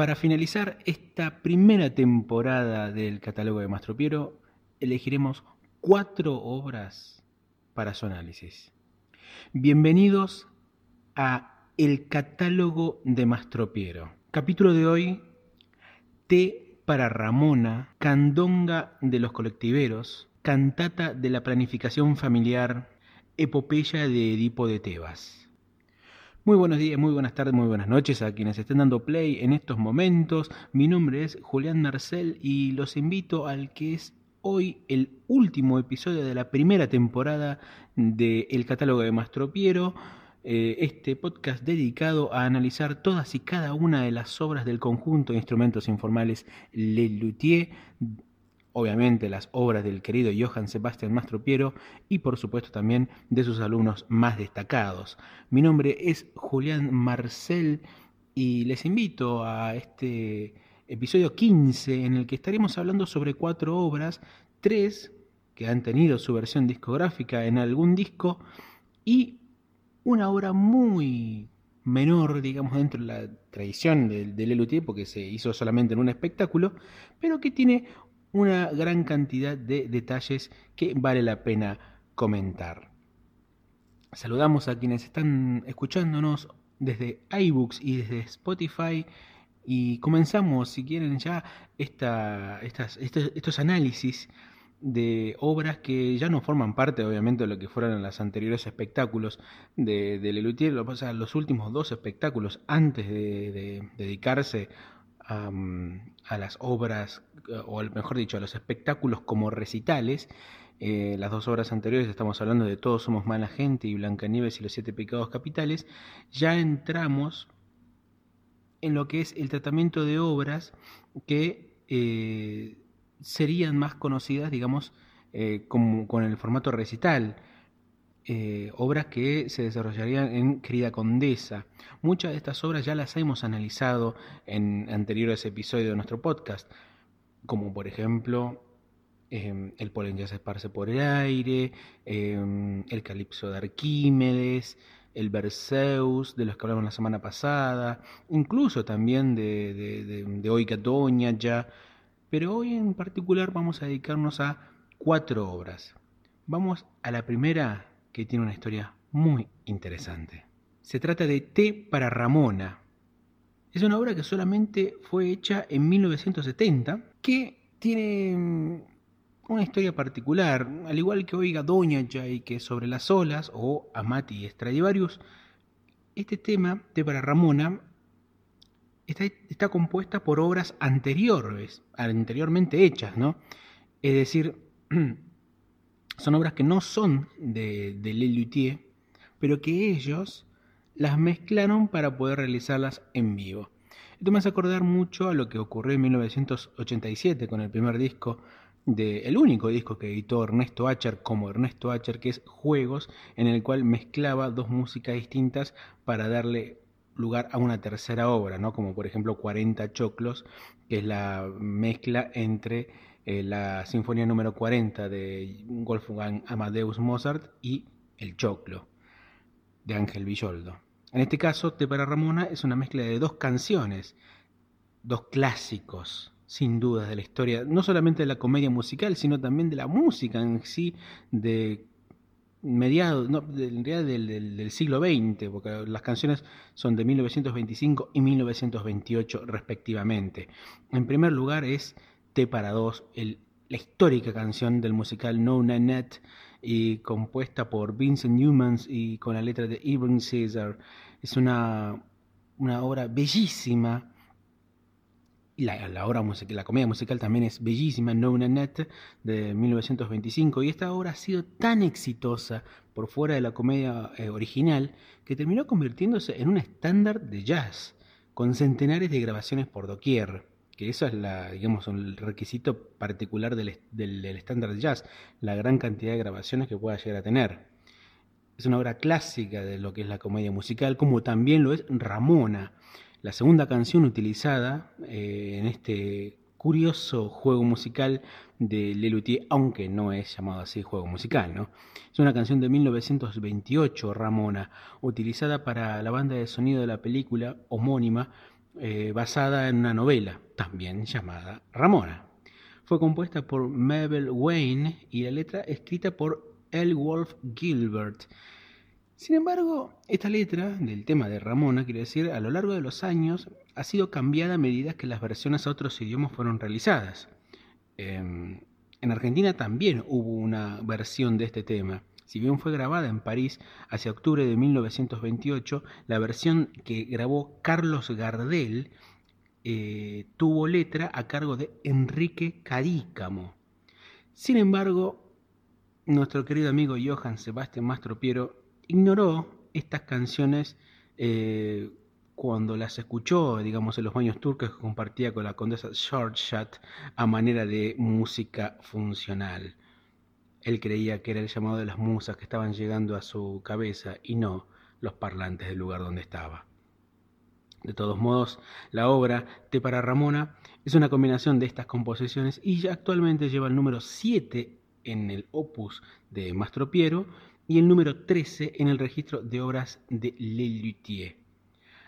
Para finalizar esta primera temporada del catálogo de Mastro Piero, elegiremos cuatro obras para su análisis. Bienvenidos a El catálogo de Mastro Piero. Capítulo de hoy, T para Ramona, Candonga de los colectiveros, Cantata de la planificación familiar, Epopeya de Edipo de Tebas. Muy buenos días, muy buenas tardes, muy buenas noches a quienes estén dando play en estos momentos. Mi nombre es Julián Marcel y los invito al que es hoy el último episodio de la primera temporada de El catálogo de Mastro Piero. Eh, este podcast dedicado a analizar todas y cada una de las obras del conjunto de instrumentos informales Le Luthier obviamente las obras del querido Johann Sebastian Mastropiero y por supuesto también de sus alumnos más destacados. Mi nombre es Julián Marcel y les invito a este episodio 15 en el que estaremos hablando sobre cuatro obras, tres que han tenido su versión discográfica en algún disco y una obra muy menor, digamos, dentro de la tradición del, del porque se hizo solamente en un espectáculo, pero que tiene una gran cantidad de detalles que vale la pena comentar. Saludamos a quienes están escuchándonos desde iBooks y desde Spotify y comenzamos, si quieren, ya esta, estas, estos, análisis de obras que ya no forman parte, obviamente, de lo que fueron los anteriores espectáculos de, de Lelutier, o sea, los últimos dos espectáculos antes de dedicarse a, las obras, o mejor dicho, a los espectáculos como recitales. Eh, las dos obras anteriores, estamos hablando de Todos somos mala gente y Blancanieves y los siete pecados capitales, ya entramos en lo que es el tratamiento de obras que eh, serían más conocidas, digamos, eh, como, con el formato recital. Eh, obras que se desarrollarían en Querida Condesa. Muchas de estas obras ya las hemos analizado en anteriores episodios de nuestro podcast, como por ejemplo em, El polen ya se esparce por el aire, em, El calipso de Arquímedes, el Berceus, de los que hablamos la semana pasada, incluso también de, de, de, Hoy ya. Pero hoy en particular vamos a dedicarnos a cuatro obras. Vamos a la primera que tiene una historia muy interesante. Se trata de T para Ramona. Es una obra que solamente fue hecha en 1970, que tiene mm, una historia particular, al igual que Oiga Doña y que sobre las olas o Amati Stradivarius, este tema, T para Ramona, está, está compuesta por obras anteriores, anteriormente hechas, ¿no? Es decir, son obras que no son de, de Lelutier, pero que ellos las mezclaron para poder realizarlas en vivo. Esto me hace acordar mucho a lo que ocurrió en 1987 con el primer disco de, el único disco que editó Ernesto Acher como Ernesto Acher, que es Juegos, en el cual mezclaba dos músicas distintas para darle lugar a una tercera obra, ¿no? como por ejemplo 40 Choclos, que es la mezcla entre eh, la Sinfonía número 40 de Wolfgang Amadeus Mozart y El Choclo de Ángel Villoldo. En este caso, Te para Ramona es una mezcla de dos canciones, dos clásicos, sin duda, de la historia, no solamente de la comedia musical, sino también de la música en sí, de mediados, no, realidad del, del, siglo XX, porque las canciones son de 1925 y 1928 respectivamente. En primer lugar es T para dos, la histórica canción del musical No Nanette y compuesta por Vincent Newman y con la letra de Ibn Caesar. Es una, una obra bellísima. La, la, obra musical, la comedia musical también es bellísima, No Nanette, de 1925, y esta obra ha sido tan exitosa por fuera de la comedia eh, original que terminó convirtiéndose en un estándar de jazz, con centenares de grabaciones por doquier que eso es la, digamos, requisito particular del, del, estándar de jazz, la gran cantidad de grabaciones que pueda llegar a tener. Es una obra clásica de lo que es la comedia musical, como también lo es Ramona, la segunda canción utilizada eh, en este curioso juego musical de Lelutier, aunque no es llamado así juego musical, ¿no? Es una canción de 1928, Ramona, utilizada para la banda de sonido de la película homónima eh, basada en una novela, también llamada Ramona. Fue compuesta por Mabel Wayne y la letra escrita por L. Wolf Gilbert. Sin embargo, esta letra del tema de Ramona, quiere decir, a lo largo de los años ha sido cambiada a medida que las versiones a otros idiomas fueron realizadas. Em, en Argentina también hubo una versión de este tema. Si bien fue grabada en París hacia octubre de 1928, la versión que grabó Carlos Gardel eh, tuvo letra a cargo de Enrique Carícamo. Sin embargo, nuestro querido amigo Johann Sebastián Mastropiero ignoró estas canciones eh, cuando las escuchó, digamos, en los baños turcos que compartía con la condesa Shortshot a manera de música funcional. Él creía que era el llamado de las musas que estaban llegando a su cabeza y no los parlantes del lugar donde estaba. De todos modos, la obra Te para Ramona es una combinación de estas composiciones y ya actualmente lleva el número 7 en el opus de Mastro Piero y el número 13 en el registro de obras de Lelutier.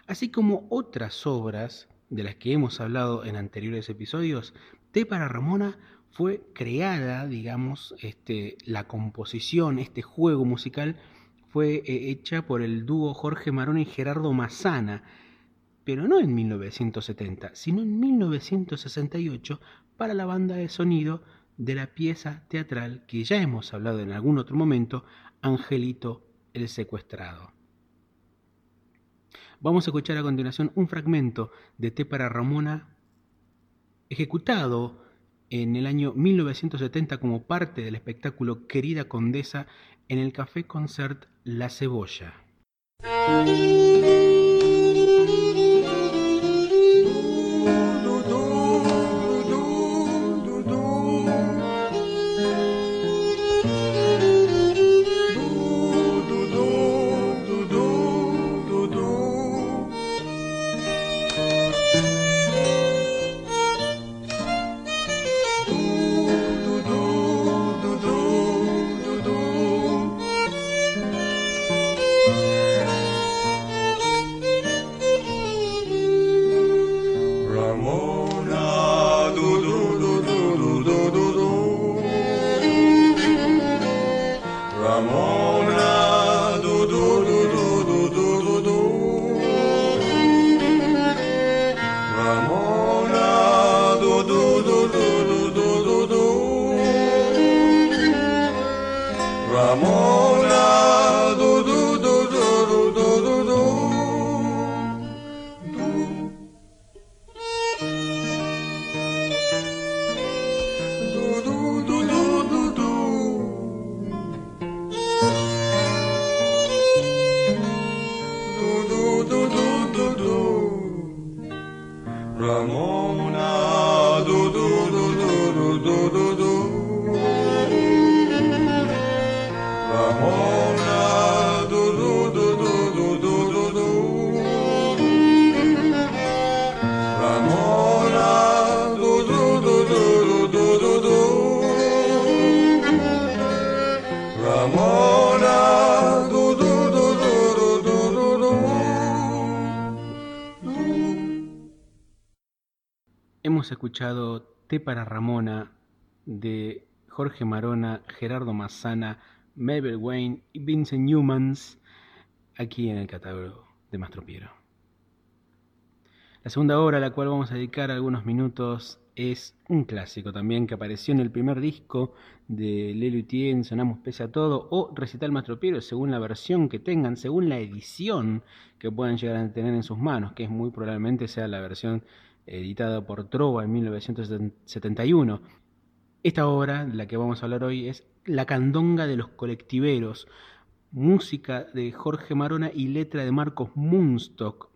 Así como otras obras de las que hemos hablado en anteriores episodios, Te para Ramona fue creada, digamos, este, la composición, este juego musical, fue eh, hecha por el dúo Jorge Marón y Gerardo Massana, pero no en 1970, sino en 1968 para la banda de sonido de la pieza teatral que ya hemos hablado en algún otro momento, Angelito el secuestrado. Vamos a escuchar a continuación un fragmento de Té para Ramona ejecutado en el año 1970 como parte del espectáculo Querida Condesa en el Café Concert La Cebolla. Ramon escuchado Té para Ramona de Jorge Marona, Gerardo Massana, Mabel Wayne y Vincent Newmans aquí en el catálogo de Mastro Piero. La segunda obra a la cual vamos a dedicar algunos minutos es un clásico también que apareció en el primer disco de Lelutier Sonamos Pese a Todo o Recital Mastro Piero según la versión que tengan, según la edición que puedan llegar a tener en sus manos, que es muy probablemente sea la versión editada por Trova en 1971. Esta obra, de la que vamos a hablar hoy, es La Candonga de los Colectiveros, música de Jorge Marona y letra de Marcos Munstock.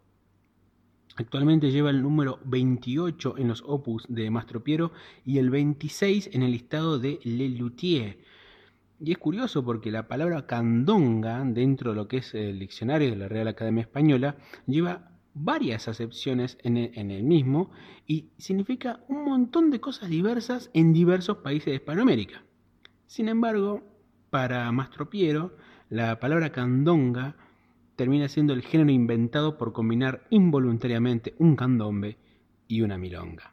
Actualmente lleva el número 28 en los opus de Mastro Piero y el 26 en el listado de Le Luthier. Y es curioso porque la palabra candonga, dentro de lo que es el diccionario de la Real Academia Española, lleva varias acepciones en el, mismo y significa un montón de cosas diversas en diversos países de Hispanoamérica. Sin embargo, para Mastropiero, la palabra candonga termina siendo el género inventado por combinar involuntariamente un candombe y una milonga.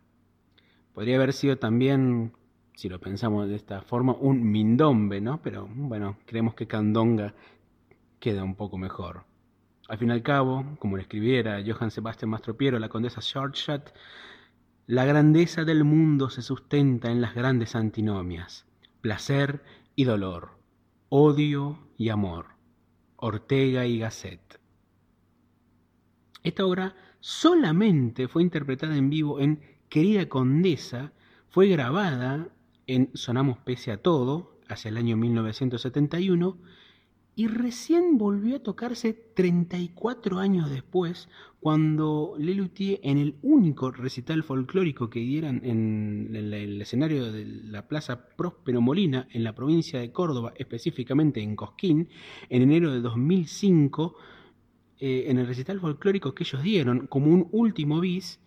Podría haber sido también, si lo pensamos de esta forma, un mindombe, ¿no? Pero bueno, creemos que candonga queda un poco mejor. Al fin y al cabo, como lo escribiera Johann Sebastian Mastropiero, la condesa Shortshot, la grandeza del mundo se sustenta en las grandes antinomias, placer y dolor, odio y amor, Ortega y Gasset. Esta obra solamente fue interpretada en vivo en Querida Condesa, fue grabada en Sonamos Pese a Todo, hacia el año 1971, y recién volvió a tocarse 34 años después, cuando Lelutier, en el único recital folclórico que dieran en el, escenario de la Plaza Próspero Molina, en la provincia de Córdoba, específicamente en Cosquín, en enero de 2005, eh, en el recital folclórico que ellos dieron, como un último bis,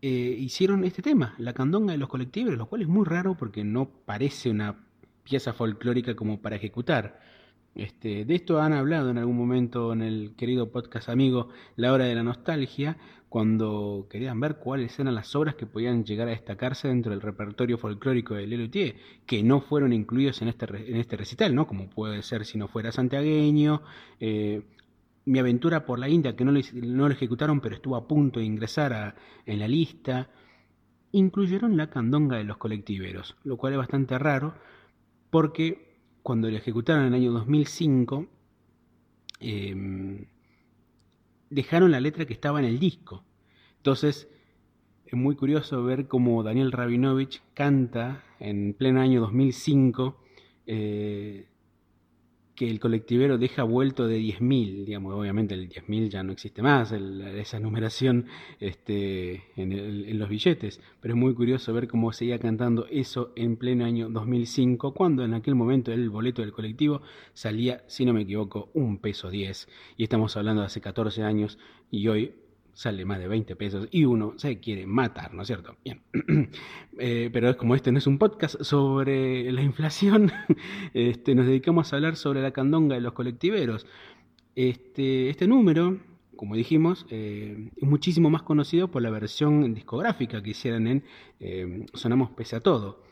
eh, hicieron este tema, la candonga de los colectivos, lo cual es muy raro porque no parece una pieza folclórica como para ejecutar. Este, de esto han hablado en algún momento en el querido podcast amigo La Hora de la Nostalgia, cuando querían ver cuáles eran las obras que podían llegar a destacarse dentro del repertorio folclórico de Lelutier, que no fueron incluidos en este, en este recital, ¿no? como puede ser si no fuera santiagueño, eh, Mi aventura por la India, que no lo, no lo, ejecutaron, pero estuvo a punto de ingresar en la lista, incluyeron la candonga de los colectiveros, lo cual es bastante raro, porque cuando lo ejecutaron en el año 2005, em, dejaron la letra que estaba en el disco. Entonces, es muy curioso ver cómo Daniel Rabinovich canta en pleno año 2005 que el colectivero deja vuelto de 10.000, digamos, obviamente el 10.000 ya no existe más, esa numeración este, en, los billetes, pero es muy curioso ver cómo seguía cantando eso en pleno año 2005, cuando en aquel momento el boleto del colectivo salía, si no me equivoco, un peso 10, y estamos hablando de hace 14 años, y hoy sale más de 20 pesos y uno se quiere matar, ¿no es cierto? Bien. Eh, pero como este no es un podcast sobre la inflación, este, nos dedicamos a hablar sobre la candonga de los colectiveros. Este, este número, como dijimos, eh, es muchísimo más conocido por la versión discográfica que hicieron en eh, Sonamos Pese a Todo.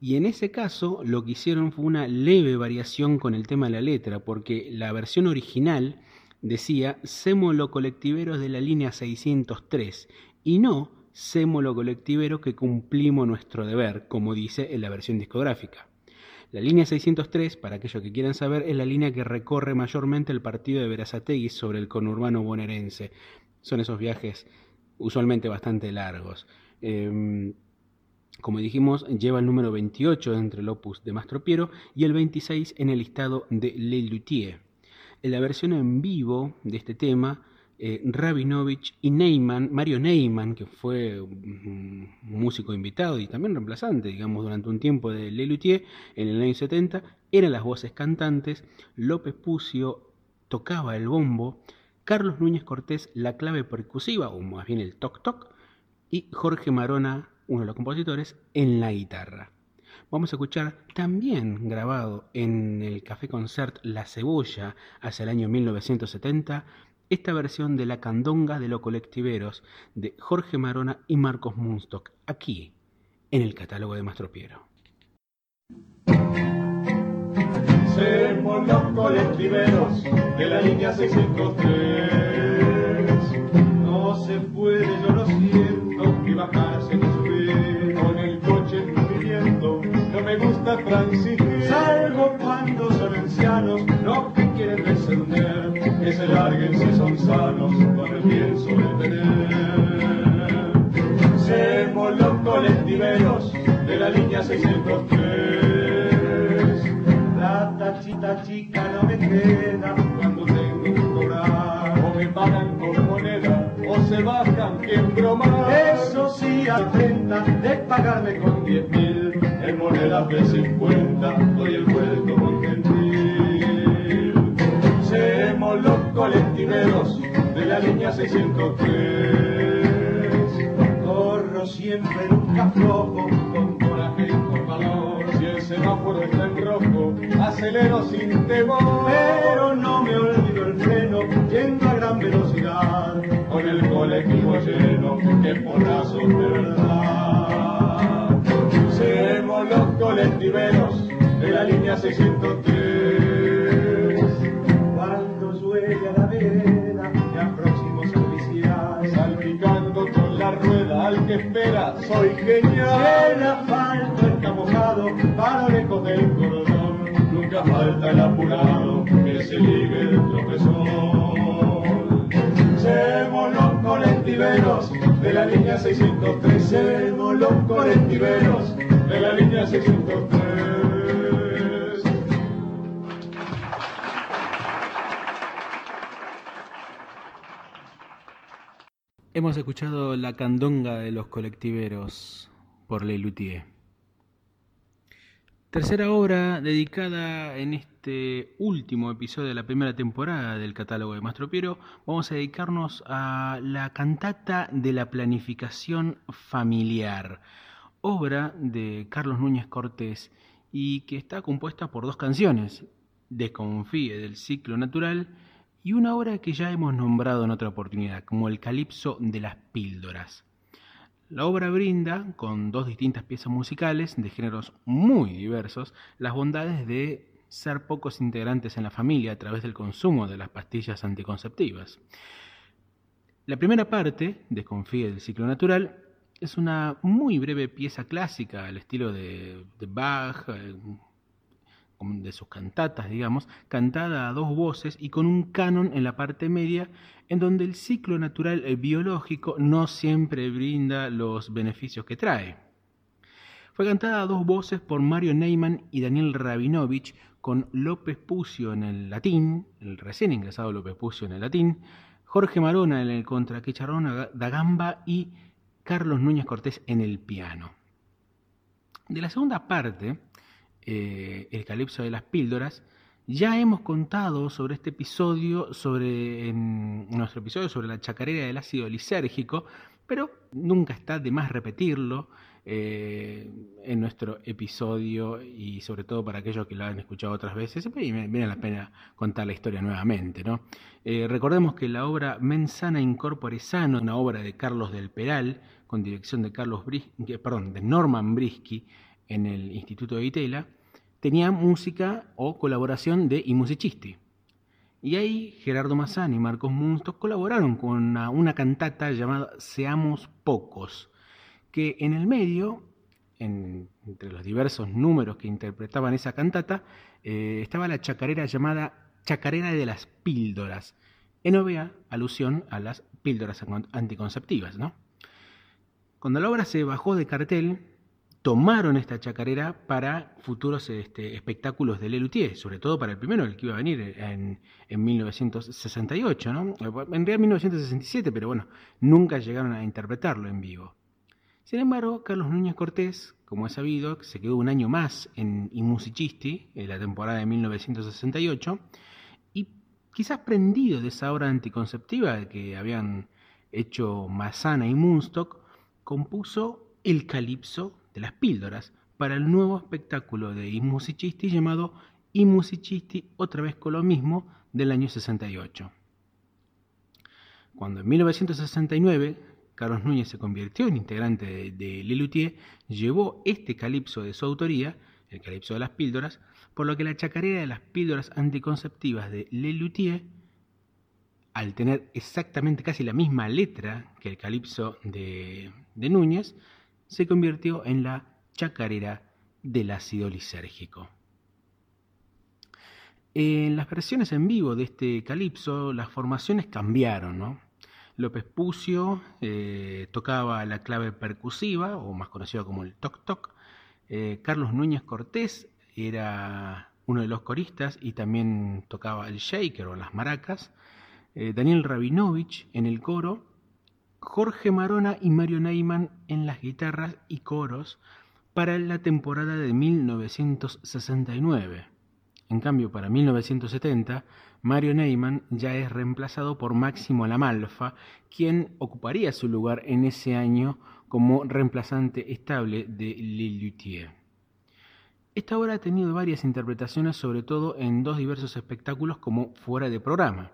Y en ese caso lo que hicieron fue una leve variación con el tema de la letra, porque la versión original decía sémolo colectiveros de la línea 603 y no sémolo colectivero que cumplimos nuestro deber, como dice en la versión discográfica. La línea 603, para aquellos que quieran saber, es la línea que recorre mayormente el partido de Verazategui sobre el conurbano bonaerense. Son esos viajes usualmente bastante largos. Em, como dijimos, lleva el número 28 entre el opus de Mastropiero y el 26 en el listado de Le. En la versión en vivo de este tema, eh, Rabinovich y Neyman, Mario Neyman, que fue un músico invitado y también reemplazante, digamos, durante un tiempo de Lelutier en el año 70, eran las voces cantantes, López Pucio tocaba el bombo, Carlos Núñez Cortés la clave percusiva, o más bien el toc toc, y Jorge Marona, uno de los compositores, en la guitarra vamos a escuchar también grabado en el Café Concert La Cebolla hacia el año 1970 esta versión de La Candonga de los Colectiveros de Jorge Marona y Marcos Munstock, aquí en el catálogo de línea 603. No se puede, transigir. Salvo cuando son ancianos, no que quieren descender, que se larguen si son sanos, con el pienso de tener. Semos los colectiveros de la línea 603. La tachita chica no me queda cuando tengo que cobrar. O me pagan con moneda, o se bajan quien broma. Eso sí, atenta de pagarme con diez mil pone la P50, soy el vuelto con gentil. Seamos los colectiveros de la línea 603. Corro siempre nunca flojo, con coraje y con valor. Si el semáforo está en rojo, acelero sin temor. Pero no me olvido el freno, yendo a gran velocidad. Con el colectivo lleno, que porrazos de verdad. Los colectiveros de la línea 603. Cuando llueve la vera, ya próximo servicial. Salpicando con la rueda al que espera, soy genial. El asfalto está mojado, para lejos del cordón. Nunca falta el apurado que se ligue el tropezón. Seremos los colectiveros de la línea 603. Seremos los colectiveros de la línea 603. Hemos escuchado La Candonga de los Colectiveros por Lelutier. Tercera obra dedicada en este último episodio de la primera temporada del catálogo de Mastro Piero, vamos a dedicarnos a la cantata de la planificación familiar, obra de Carlos Núñez Cortés y que está compuesta por dos canciones, Desconfíe del ciclo natural y una obra que ya hemos nombrado en otra oportunidad, como el Calipso de las Píldoras. La obra brinda, con dos distintas piezas musicales de géneros muy diversos, las bondades de ser pocos integrantes en la familia a través del consumo de las pastillas anticonceptivas. La primera parte, Desconfíe del ciclo natural, es una muy breve pieza clásica al estilo de, de Bach, eh, de sus cantatas, digamos, cantada a dos voces y con un canon en la parte media, en donde el ciclo natural biológico no siempre brinda los beneficios que trae. Fue cantada a dos voces por Mario Neyman y Daniel Rabinovich, con López Pucio en el latín, el recién ingresado López Pucio en el latín, Jorge Marona en el contraquicharrón da Gamba y Carlos Núñez Cortés en el piano. De la segunda parte, eh, el calipso de las píldoras, ya hemos contado sobre este episodio, sobre nuestro episodio sobre la chacarera del ácido lisérgico, pero nunca está de más repetirlo eh, en nuestro episodio y sobre todo para aquellos que lo han escuchado otras veces, y viene la pena contar la historia nuevamente. ¿no? Eh, recordemos que la obra Mensana Incorpore Sano, una obra de Carlos del Peral, con dirección de, Carlos perdón, de Norman Brisky, en el Instituto de Itela, tenía música o colaboración de I Musicisti. Y ahí Gerardo Mazzani y Marcos Munsto colaboraron con una, cantata llamada Seamos Pocos, que en el medio, entre los diversos números que interpretaban esa cantata, eh, estaba la chacarera llamada Chacarera de las Píldoras, en obvia alusión a las píldoras anticonceptivas. ¿no? Cuando la obra se bajó de cartel, tomaron esta chacarera para futuros este, espectáculos de Lelutier, sobre todo para el primero, el que iba a venir en, 1968, ¿no? En realidad 1967, pero bueno, nunca llegaron a interpretarlo en vivo. Sin embargo, Carlos Núñez Cortés, como es sabido, se quedó un año más en I Musicisti, en la temporada de 1968, y quizás prendido de esa obra anticonceptiva que habían hecho Massana y Munstock, compuso el calipso de las píldoras para el nuevo espectáculo de I Musicisti llamado I Musicisti otra vez con lo mismo del año 68. Cuando en 1969 Carlos Núñez se convirtió en integrante de, de Lelutier, llevó este calipso de su autoría, el calipso de las píldoras, por lo que la chacarera de las píldoras anticonceptivas de Lelutier, al tener exactamente casi la misma letra que el calipso de, de Núñez, se convirtió en la chacarera del ácido lisérgico. En las versiones en vivo de este calipso, las formaciones cambiaron. López Pucio eh, tocaba la clave percusiva, o más conocida como el toc-toc. Eh, Carlos Núñez Cortés era uno de los coristas y también tocaba el shaker o las maracas. Eh, Daniel Rabinovich en el coro Jorge Marona y Mario Neyman en las guitarras y coros para la temporada de 1969. En cambio, para 1970, Mario Neyman ya es reemplazado por Máximo Lamalfa, quien ocuparía su lugar en ese año como reemplazante estable de Lilutier. Esta obra ha tenido varias interpretaciones, sobre todo en dos diversos espectáculos como fuera de programa.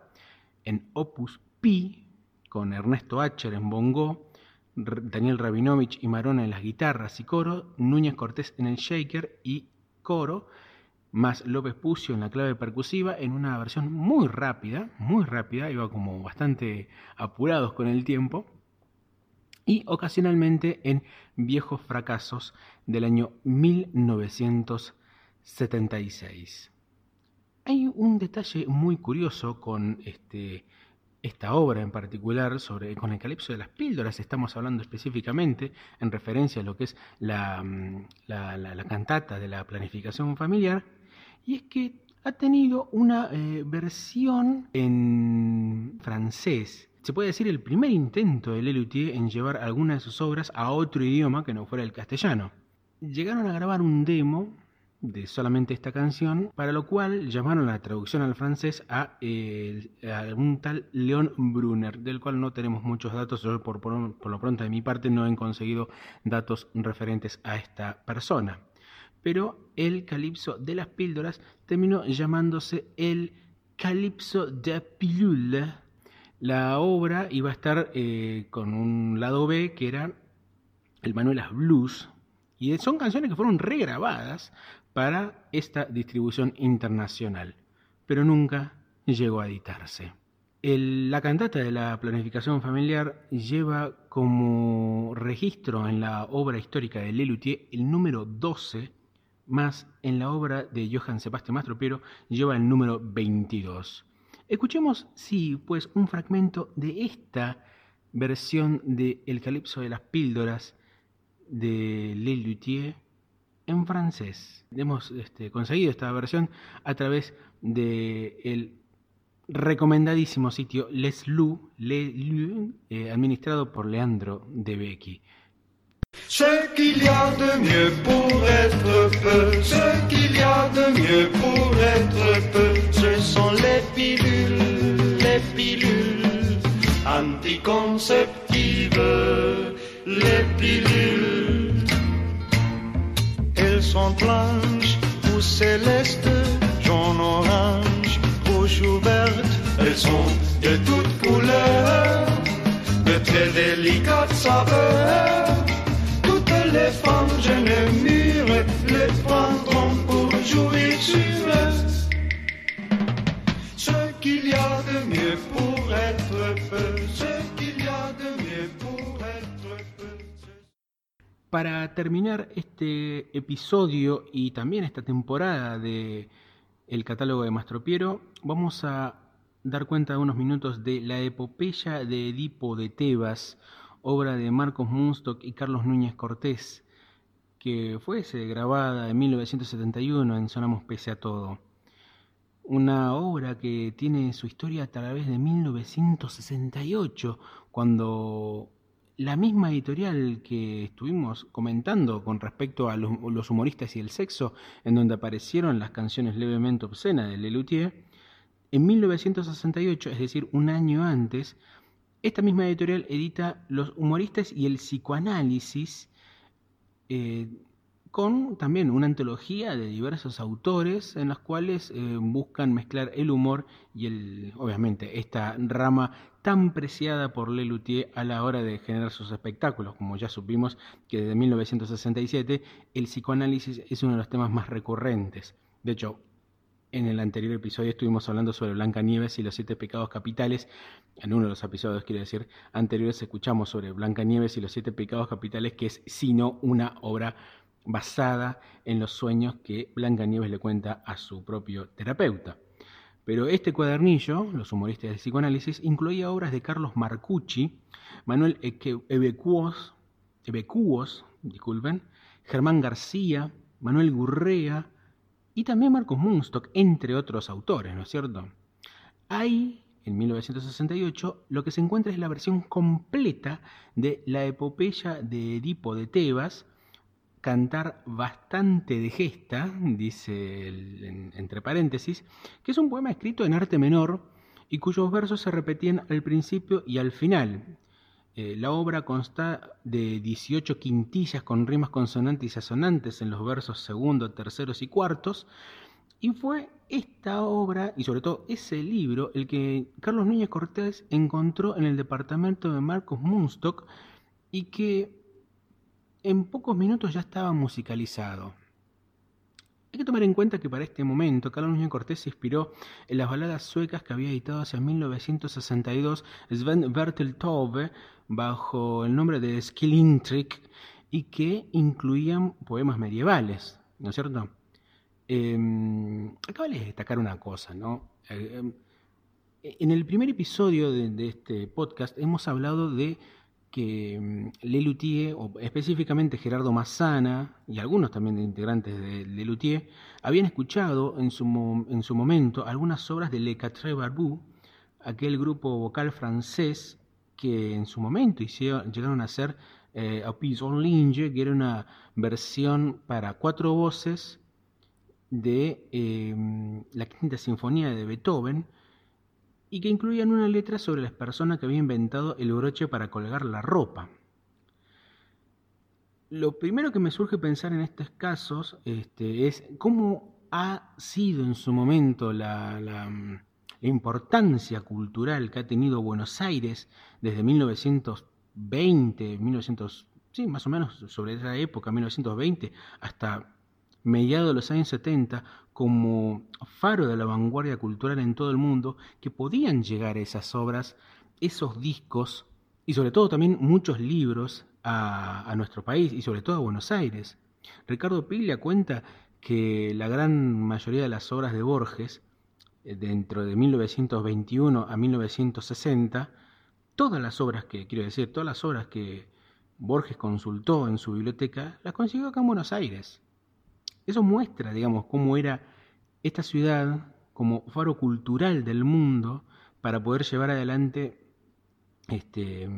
En Opus Pi, con Ernesto Acher en bongo, Daniel Rabinovich y Marona en las guitarras y coro, Núñez Cortés en el shaker y coro, más López Pucio en la clave percusiva en una versión muy rápida, muy rápida, iba como bastante apurados con el tiempo, y ocasionalmente en Viejos Fracasos del año 1976. Hay un detalle muy curioso con este, esta obra en particular, sobre, con el calipso de las píldoras, estamos hablando específicamente en referencia a lo que es la, mm, la, cantata de la planificación familiar, y es que ha tenido una eh, versión en francés. Se puede decir el primer intento de Lelutier en llevar alguna de sus obras a otro idioma que no fuera el castellano. Llegaron a grabar un demo de solamente esta canción, para lo cual llamaron la traducción al francés a, un tal León Brunner, del cual no tenemos muchos datos, yo por, por, lo pronto de mi parte no he conseguido datos referentes a esta persona. Pero el calipso de las píldoras terminó llamándose el calipso de pilule. La obra iba a estar eh, con un lado B que era el Manuelas Blues, y son canciones que fueron regrabadas para esta distribución internacional, pero nunca llegó a editarse. la cantata de la planificación familiar lleva como registro en la obra histórica de Lelutier el número 12, más en la obra de Johann Sebastian Mastropiero lleva el número 22. Escuchemos, sí, pues un fragmento de esta versión de El Calipso de las Píldoras de Lelutier en francés. Hemos este, conseguido esta versión a través del el recomendadísimo sitio Les Lou, eh, administrado por Leandro de Becky. Ce qu'il y a de mieux pour être peu, ce qu'il y a de mieux pour être peu, ce sont les pilules, les pilules anticonceptives, les pilules sont blanches ou célestes, jaune, orange, rouge ou verte. Elles sont de toutes couleurs, de très délicates saveurs. Les y a de mieux. Para terminar este episodio y también esta temporada de el catálogo de Mastropiero, vamos a dar cuenta de unos minutos de la epopeya de Edipo de Tebas, obra de Marcos Munstock y Carlos Núñez Cortés, que fue grabada en 1971 en Sonamos Pese a Todo. Una obra que tiene su historia a través de 1968, cuando la misma editorial que estuvimos comentando con respecto a los, humoristas y el sexo, en donde aparecieron las canciones levemente obscenas de Lelutier, en 1968, es decir, un año antes, esta misma editorial edita Los humoristas y el psicoanálisis, eh, con también una antología de diversos autores en las cuales eh, buscan mezclar el humor y el, obviamente, esta rama tan preciada por Lelutier a la hora de generar sus espectáculos. Como ya supimos que desde 1967 el psicoanálisis es uno de los temas más recurrentes. De hecho, en el anterior episodio estuvimos hablando sobre Blanca Nieves y los siete pecados capitales. En uno de los episodios, quiero decir, anteriores escuchamos sobre Blanca Nieves y los siete pecados capitales, que es sino una obra basada en los sueños que Blanca Nieves le cuenta a su propio terapeuta. Pero este cuadernillo, Los humoristas de psicoanálisis, incluía obras de Carlos Marcucci, Manuel Ebecuos, disculpen, Germán García, Manuel Gurrea y también Marcos Munstock, entre otros autores, ¿no es cierto? Ahí, en 1968, lo que se encuentra es la versión completa de la epopeya de Edipo de Tebas, cantar bastante de gesta, dice entre paréntesis, que es un poema escrito en arte menor y cuyos versos se repetían al principio y al final. Eh, la obra consta de 18 quintillas con rimas consonantes y asonantes en los versos segundo, terceros y cuartos, y fue esta obra, y sobre todo ese libro, el que Carlos Núñez Cortés encontró en el departamento de Marcos Munstock y que en pocos minutos ya estaba musicalizado. Hay que tomar en cuenta que para este momento Carlos Núñez Cortés se inspiró en las baladas suecas que había editado hacia 1962 Sven Tove bajo el nombre de Skillingtrick y que incluían poemas medievales, ¿no es cierto? Eh, acaba de destacar una cosa, ¿no? Eh, em, en el primer episodio de, este podcast hemos hablado de que mm, Lelutier, o específicamente Gerardo Massana y algunos también de integrantes de Lelutier, habían escuchado en su, en su momento algunas obras de Le Quatre Barbu, aquel grupo vocal francés que en su momento hicieron, llegaron a ser eh, A Piece on Linge, que era una versión para cuatro voces de em, la Quinta Sinfonía de Beethoven y que incluían una letra sobre la persona que había inventado el broche para colgar la ropa. Lo primero que me surge pensar en estos casos este, es cómo ha sido en su momento la, la, importancia cultural que ha tenido Buenos Aires desde 1920, 1900, sí, más o menos sobre esa época, 1920, hasta mediados de los años 70 como faro de la vanguardia cultural en todo el mundo, que podían llegar esas obras, esos discos y sobre todo también muchos libros a, nuestro país y sobre todo a Buenos Aires. Ricardo Piglia cuenta que la gran mayoría de las obras de Borges, eh, dentro de 1921 a 1960, todas las obras que, quiero decir, todas las obras que Borges consultó en su biblioteca, las consiguió acá en Buenos Aires. Eso muestra, digamos, cómo era esta ciudad como faro cultural del mundo para poder llevar adelante este,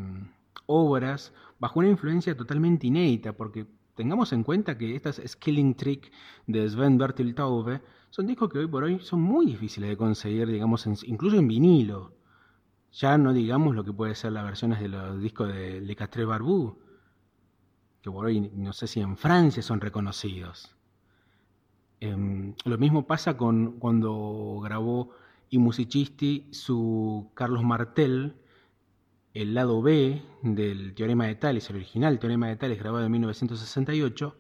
obras bajo una influencia totalmente inédita, porque tengamos en cuenta que estas Skilling Trick de Sven Bertil Taube son discos que hoy por hoy son muy difíciles de conseguir, digamos, incluso en vinilo. Ya no digamos lo que puede ser las versiones de los discos de Le Castre Barbu, que por hoy no sé si en Francia son reconocidos. Em, lo mismo pasa con cuando grabó y musicisti su Carlos Martel, el lado B del Teorema de Tales, el original Teorema de Tales grabado en 1968.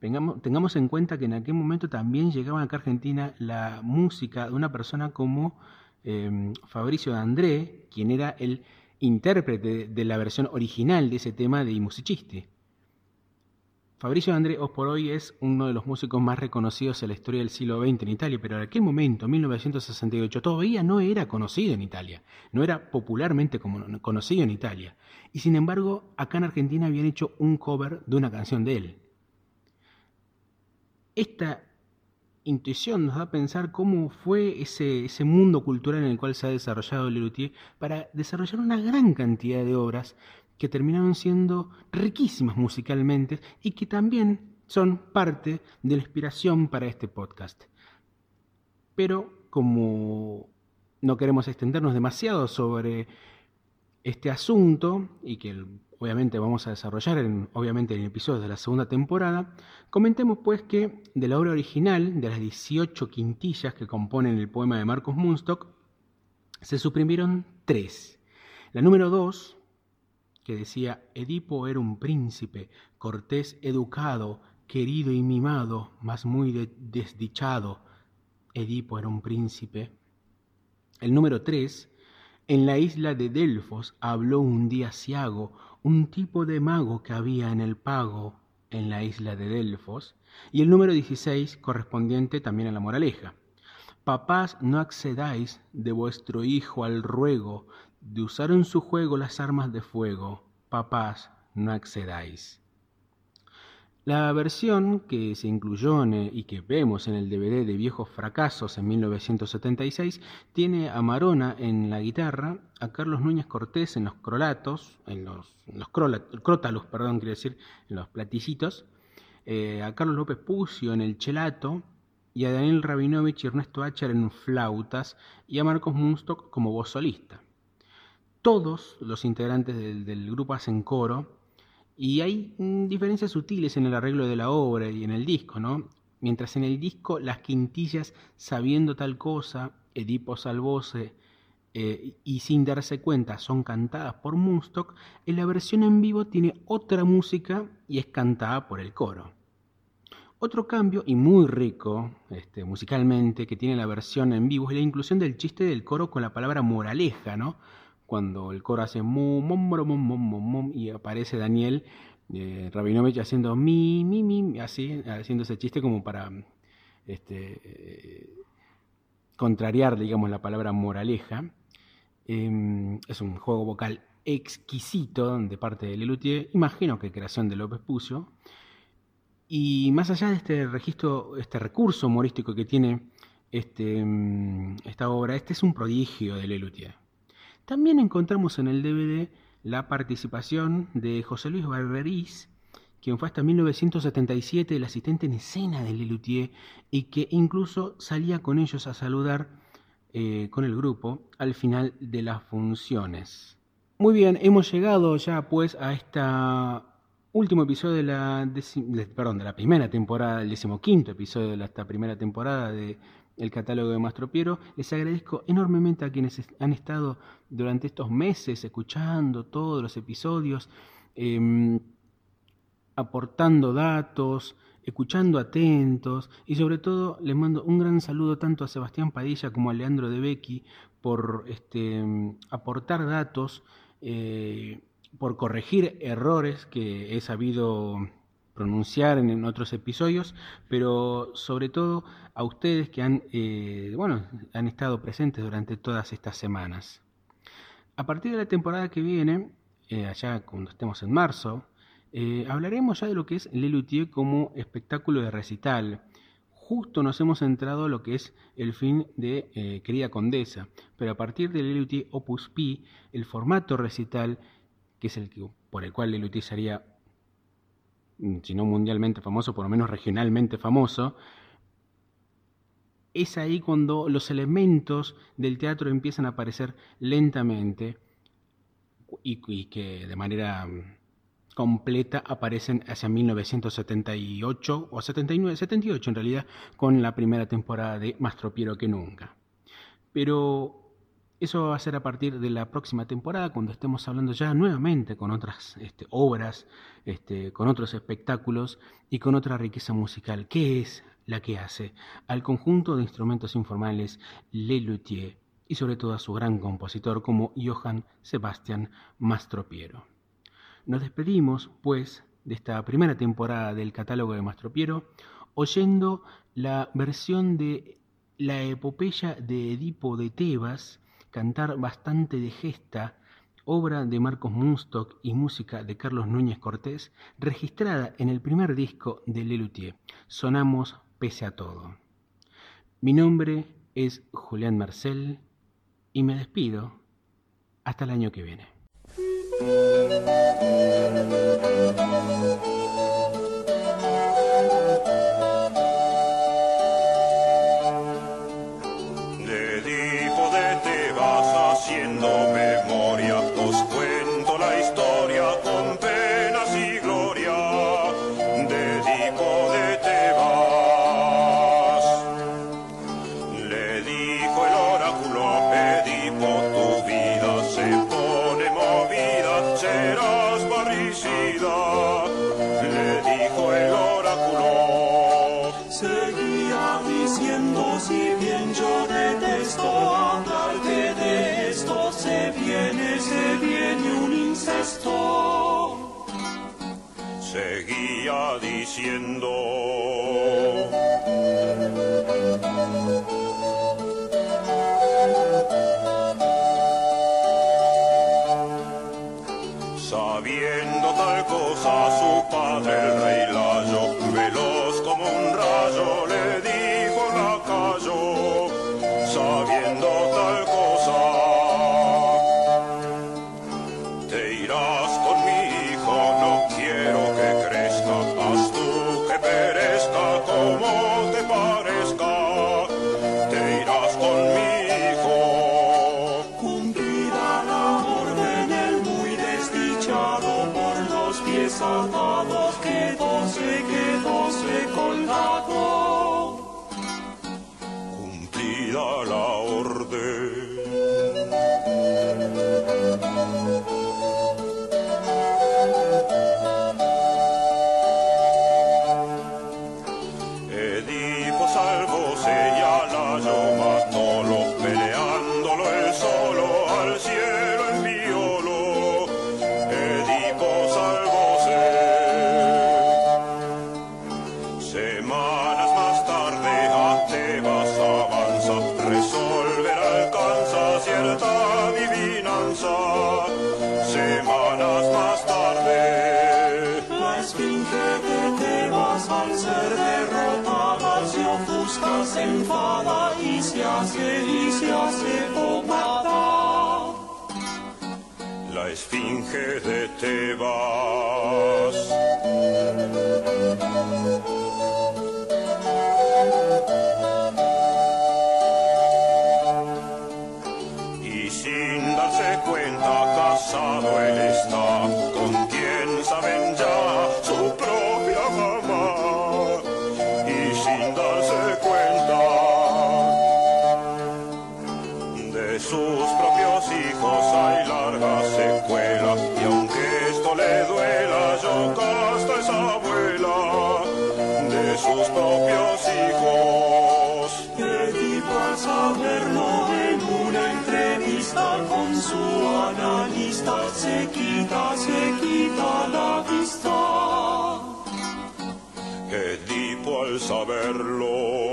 Tengamos, en cuenta que en aquel momento también llegaba acá a Argentina la música de una persona como eh, Fabricio de André, quien era el intérprete de la versión original de ese tema de I Musicisti. Fabricio André hoy es uno de los músicos más reconocidos en la historia del siglo XX en Italia, pero en aquel momento, 1968, todavía no era conocido en Italia, no era popularmente conocido en Italia. Y sin embargo, acá en Argentina habían hecho un cover de una canción de él. Esta intuición nos da a pensar cómo fue ese, mundo cultural en el cual se ha desarrollado Leroutier para desarrollar una gran cantidad de obras que terminaron siendo riquísimas musicalmente y que también son parte de la inspiración para este podcast. Pero como no queremos extendernos demasiado sobre este asunto y que obviamente vamos a desarrollar en, obviamente en episodios de la segunda temporada, comentemos pues que de la obra original, de las 18 quintillas que componen el poema de Marcos Munstock, se suprimieron tres. La número 2, que decía, Edipo era un príncipe, cortés educado, querido y mimado, mas muy desdichado. Edipo era un príncipe. El número 3, en la isla de Delfos habló un día Ciago, un tipo de mago que había en el pago en la isla de Delfos. Y el número 16, correspondiente también a la moraleja. Papás, no accedáis de vuestro hijo al ruego de usar en su juego las armas de fuego. Papás, no accedáis. La versión que se incluyó y que vemos en el DVD de Viejos Fracasos en 1976 tiene a Marona en la guitarra, a Carlos Núñez Cortés en los crolatos, en los, crótalos, perdón, quiero decir, en los platillitos, eh, a Carlos López Pucio en el chelato, y a Daniel Rabinovich y Ernesto Acher en flautas, y a Marcos Munstock como voz solista. Todos los integrantes del, grupo hacen coro, y hay mm, diferencias sutiles en el arreglo de la obra y en el disco, ¿no? Mientras en el disco las quintillas sabiendo tal cosa, Edipo salvose, eh, y sin darse cuenta son cantadas por Moonstock, en la versión en vivo tiene otra música y es cantada por el coro. Otro cambio, y muy rico este, musicalmente, que tiene la versión en vivo es la inclusión del chiste del coro con la palabra moraleja, ¿no? Cuando el coro hace mum, mum, mum, mum, y aparece Daniel eh, Rabinovich haciendo mi, mi, mi, así, haciendo ese chiste como para este, eh, contrariar, digamos, la palabra moraleja. Em, es un juego vocal exquisito de parte de Lelutier, imagino que creación de López Pucio. Y más allá de este registro, este recurso humorístico que tiene este, em, esta obra, este es un prodigio de Lelutier. También encontramos en el DVD la participación de José Luis Barberiz, quien fue hasta 1977 el asistente en escena de Lelutier y que incluso salía con ellos a saludar eh, con el grupo al final de las funciones. Muy bien, hemos llegado ya pues a este último episodio de la, perdón, de la primera temporada, el decimoquinto episodio de esta primera temporada de el catálogo de Mastro Piero. Les agradezco enormemente a quienes han estado durante estos meses escuchando todos los episodios, em, aportando datos, escuchando atentos y sobre todo les mando un gran saludo tanto a Sebastián Padilla como a Leandro de Becky por este, aportar datos, eh, por corregir errores que he sabido pronunciar en, otros episodios, pero sobre todo a ustedes que han, eh, bueno, han estado presentes durante todas estas semanas. A partir de la temporada que viene, eh, allá cuando estemos en marzo, eh, hablaremos ya de lo que es Lelutier como espectáculo de recital. Justo nos hemos centrado en lo que es el fin de eh, Querida Condesa, pero a partir de Lelutier Opus Pi, el formato recital, que es el que, por el cual Lelutier sería, si no mundialmente famoso, por lo menos regionalmente famoso, es ahí cuando los elementos del teatro empiezan a aparecer lentamente y que de manera mm, completa aparecen hacia 1978 o 79, 78 en realidad, con la primera temporada de Más tropiero que nunca. Pero eso va a ser a partir de la próxima temporada, cuando estemos hablando ya nuevamente con otras este, obras, este, con otros espectáculos y con otra riqueza musical, que es la que hace al conjunto de instrumentos informales Le Luthier y sobre todo a su gran compositor como Johann Sebastian Mastropiero. Nos despedimos, pues, de esta primera temporada del catálogo de Mastropiero, oyendo la versión de la epopeya de Edipo de Tebas, cantar bastante de gesta, obra de Marcos Munstock y música de Carlos Núñez Cortés, registrada en el primer disco de Lelutier. Sonamos pese a todo. Mi nombre es Julián Marcel y me despido hasta el año que viene. Seguía hasta lo dicho